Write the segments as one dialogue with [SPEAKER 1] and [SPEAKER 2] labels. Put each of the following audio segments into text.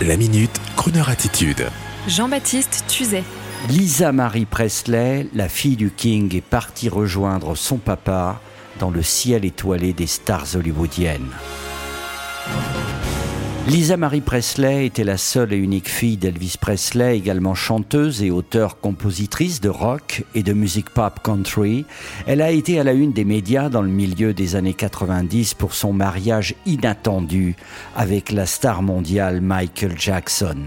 [SPEAKER 1] La minute, Kroneur attitude.
[SPEAKER 2] Jean-Baptiste Tuzet.
[SPEAKER 3] Lisa Marie Presley, la fille du King, est partie rejoindre son papa dans le ciel étoilé des stars hollywoodiennes. Lisa Marie Presley était la seule et unique fille d'Elvis Presley, également chanteuse et auteure-compositrice de rock et de musique pop country. Elle a été à la une des médias dans le milieu des années 90 pour son mariage inattendu avec la star mondiale Michael Jackson.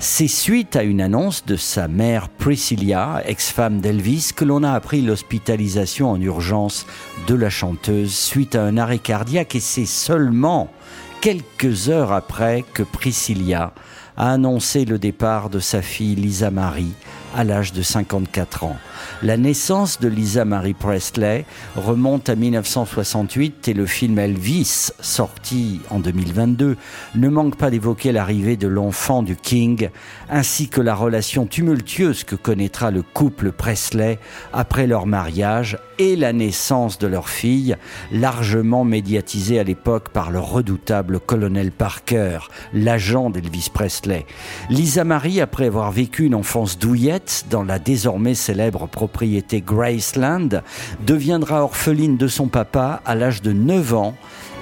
[SPEAKER 3] C'est suite à une annonce de sa mère Priscilla, ex-femme d'Elvis, que l'on a appris l'hospitalisation en urgence de la chanteuse suite à un arrêt cardiaque et c'est seulement quelques heures après que Priscilla a annoncé le départ de sa fille Lisa Marie à l'âge de 54 ans. La naissance de Lisa Marie Presley remonte à 1968 et le film Elvis, sorti en 2022, ne manque pas d'évoquer l'arrivée de l'enfant du King ainsi que la relation tumultueuse que connaîtra le couple Presley après leur mariage et la naissance de leur fille, largement médiatisée à l'époque par le redoutable colonel Parker, l'agent d'Elvis Presley. Lisa Marie, après avoir vécu une enfance douillette dans la désormais célèbre propriété Graceland, deviendra orpheline de son papa à l'âge de 9 ans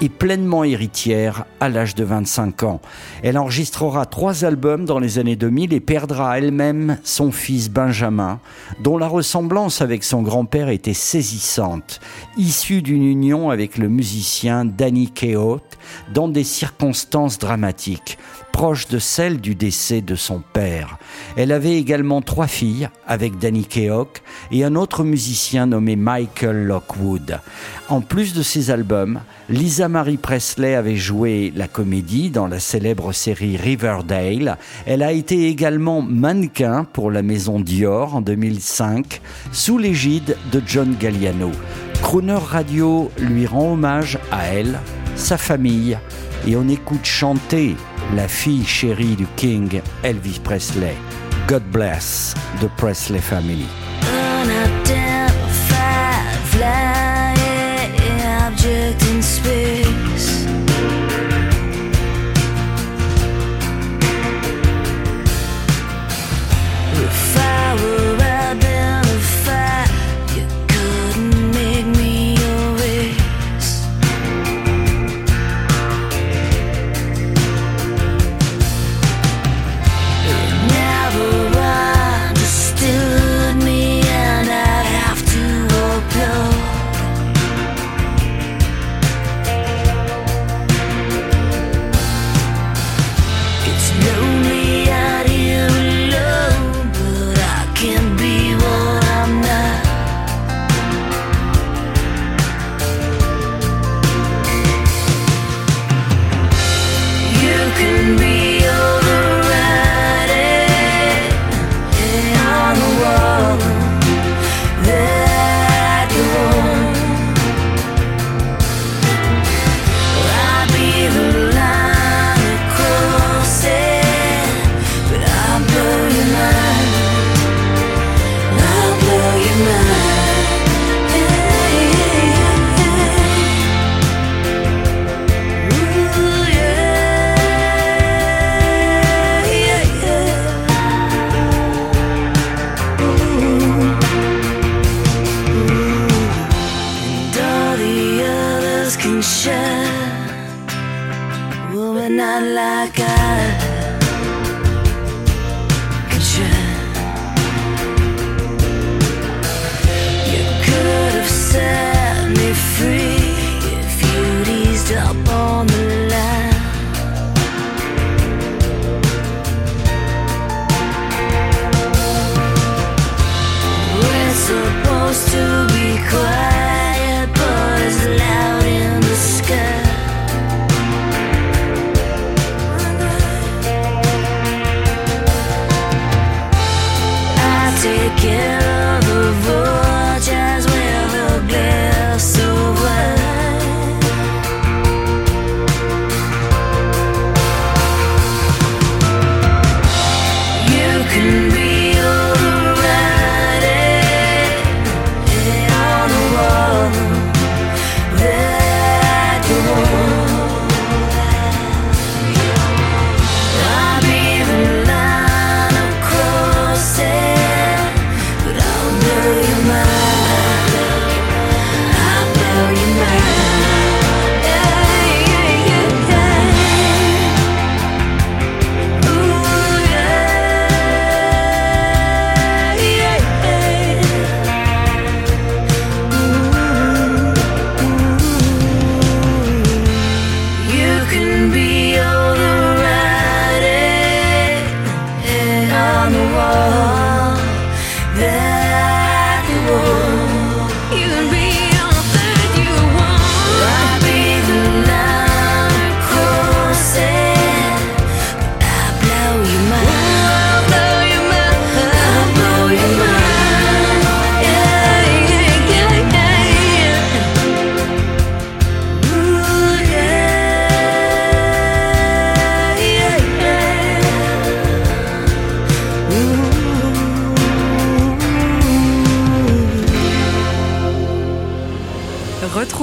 [SPEAKER 3] et pleinement héritière à l'âge de 25 ans. Elle enregistrera trois albums dans les années 2000 et perdra elle-même son fils Benjamin, dont la ressemblance avec son grand-père était saisissante, issue d'une union avec le musicien Danny Keough dans des circonstances dramatiques proche de celle du décès de son père. Elle avait également trois filles avec Danny Keough et un autre musicien nommé Michael Lockwood. En plus de ces albums, Lisa Marie Presley avait joué la comédie dans la célèbre série Riverdale. Elle a été également mannequin pour la maison Dior en 2005 sous l'égide de John Galliano. Crooner Radio lui rend hommage à elle, sa famille et on écoute chanter la fille chérie du King Elvis Presley. God bless the Presley family.
[SPEAKER 4] others can share. Woman, not like us.